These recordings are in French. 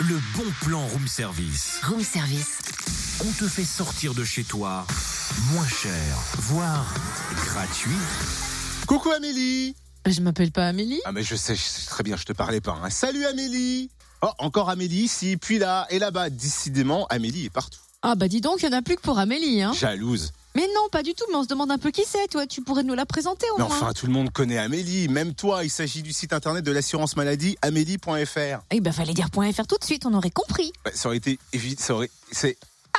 Le bon plan room service. Room service. On te fait sortir de chez toi moins cher, voire gratuit. Coucou Amélie Je m'appelle pas Amélie. Ah mais je sais, je sais très bien, je te parlais pas. hein. Salut Amélie Oh, encore Amélie ici, puis là, et là-bas. Décidément, Amélie est partout. Ah bah dis donc, il y en a plus que pour Amélie. Hein. Jalouse. Mais non, pas du tout, mais on se demande un peu qui c'est, toi. Tu pourrais nous la présenter au Mais moins. enfin, tout le monde connaît Amélie, même toi. Il s'agit du site internet de l'assurance maladie, amélie.fr. Eh ben fallait dire .fr tout de suite, on aurait compris. Ça aurait été ça aurait, c'est,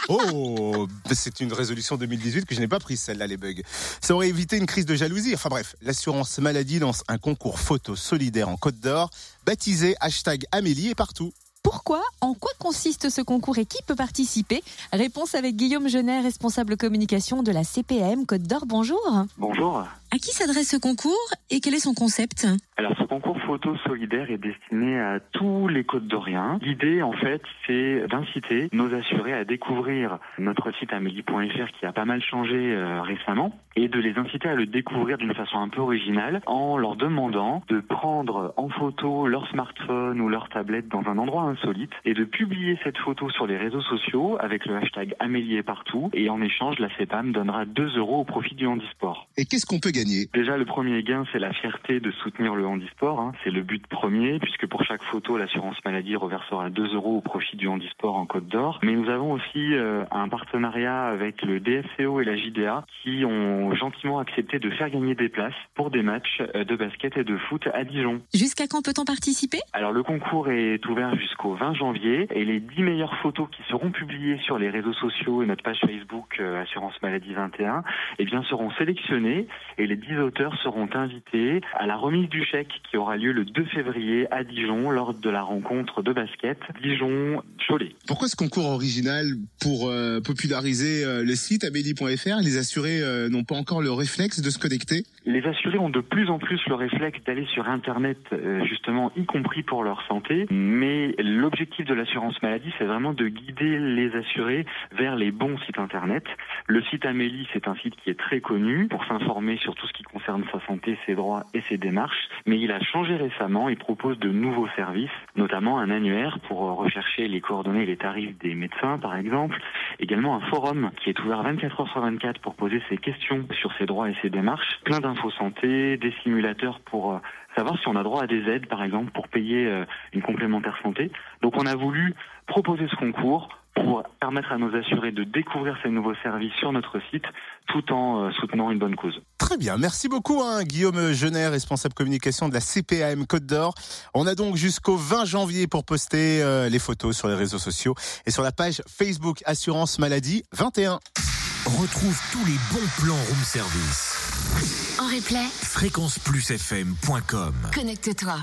oh, c'est une résolution 2018 que je n'ai pas prise celle-là, les bugs. Ça aurait évité une crise de jalousie. Enfin bref, l'assurance maladie lance un concours photo solidaire en Côte d'Or, baptisé hashtag Amélie et partout. Pourquoi En quoi consiste ce concours et qui peut participer? Réponse avec Guillaume Genet, responsable communication de la CPM Côte d'Or. Bonjour. Bonjour. À qui s'adresse ce concours et quel est son concept? Alors ce concours photo solidaire est destiné à tous les Côtes d'Orient. L'idée en fait c'est d'inciter nos assurés à découvrir notre site amélie.fr qui a pas mal changé euh, récemment et de les inciter à le découvrir d'une façon un peu originale en leur demandant de prendre en photo leur smartphone ou leur tablette dans un endroit insolite et de publier cette photo sur les réseaux sociaux avec le hashtag Amélie est partout et en échange la CEPAM donnera 2 euros au profit du handisport. Et qu'est-ce qu'on peut gagner? Déjà, le premier gain, c'est la fierté de soutenir le handisport. hein. C'est le but premier, puisque pour chaque photo, l'assurance maladie reversera 2 euros au profit du handisport en Côte d'Or. Mais nous avons aussi euh, un partenariat avec le DFCO et la JDA qui ont gentiment accepté de faire gagner des places pour des matchs euh, de basket et de foot à Dijon. Jusqu'à quand peut-on participer? Alors le concours est ouvert jusqu'au 20 janvier et les 10 meilleures photos qui seront publiées sur les réseaux sociaux et notre page Facebook euh, Assurance Maladie 21 eh bien, seront sélectionnées et les 10 auteurs seront invités à la remise du qui aura lieu le 2 février à Dijon lors de la rencontre de basket Dijon-Cholet. Pourquoi ce concours original pour euh, populariser euh, le site amélie.fr Les assurés euh, n'ont pas encore le réflexe de se connecter? Les assurés ont de plus en plus le réflexe d'aller sur Internet, justement, y compris pour leur santé. Mais l'objectif de l'assurance maladie, c'est vraiment de guider les assurés vers les bons sites Internet. Le site Amélie, c'est un site qui est très connu pour s'informer sur tout ce qui concerne sa santé, ses droits et ses démarches. Mais il a changé récemment. Il propose de nouveaux services, notamment un annuaire pour euh, rechercher les coordonnées et les tarifs des médecins, par exemple. Également un forum qui est ouvert 24 heures sur 24 pour poser ses questions sur ses droits et ses démarches. Plein d'infos santé, des simulateurs pour euh, savoir si on a droit à des aides, par exemple, pour payer euh, une complémentaire santé. Donc on a voulu proposer ce concours pour permettre à nos assurés de découvrir ces nouveaux services sur notre site tout en euh, soutenant une bonne cause. Très bien, merci beaucoup hein, Guillaume Genet, responsable communication de la CPAM Côte d'Or. On a donc jusqu'au 20 janvier pour poster euh, les photos sur les réseaux sociaux et sur la page Facebook Assurance Maladie 21. Retrouve tous les bons plans room service. En replay, Fréquenceplusfm.com connecte-toi.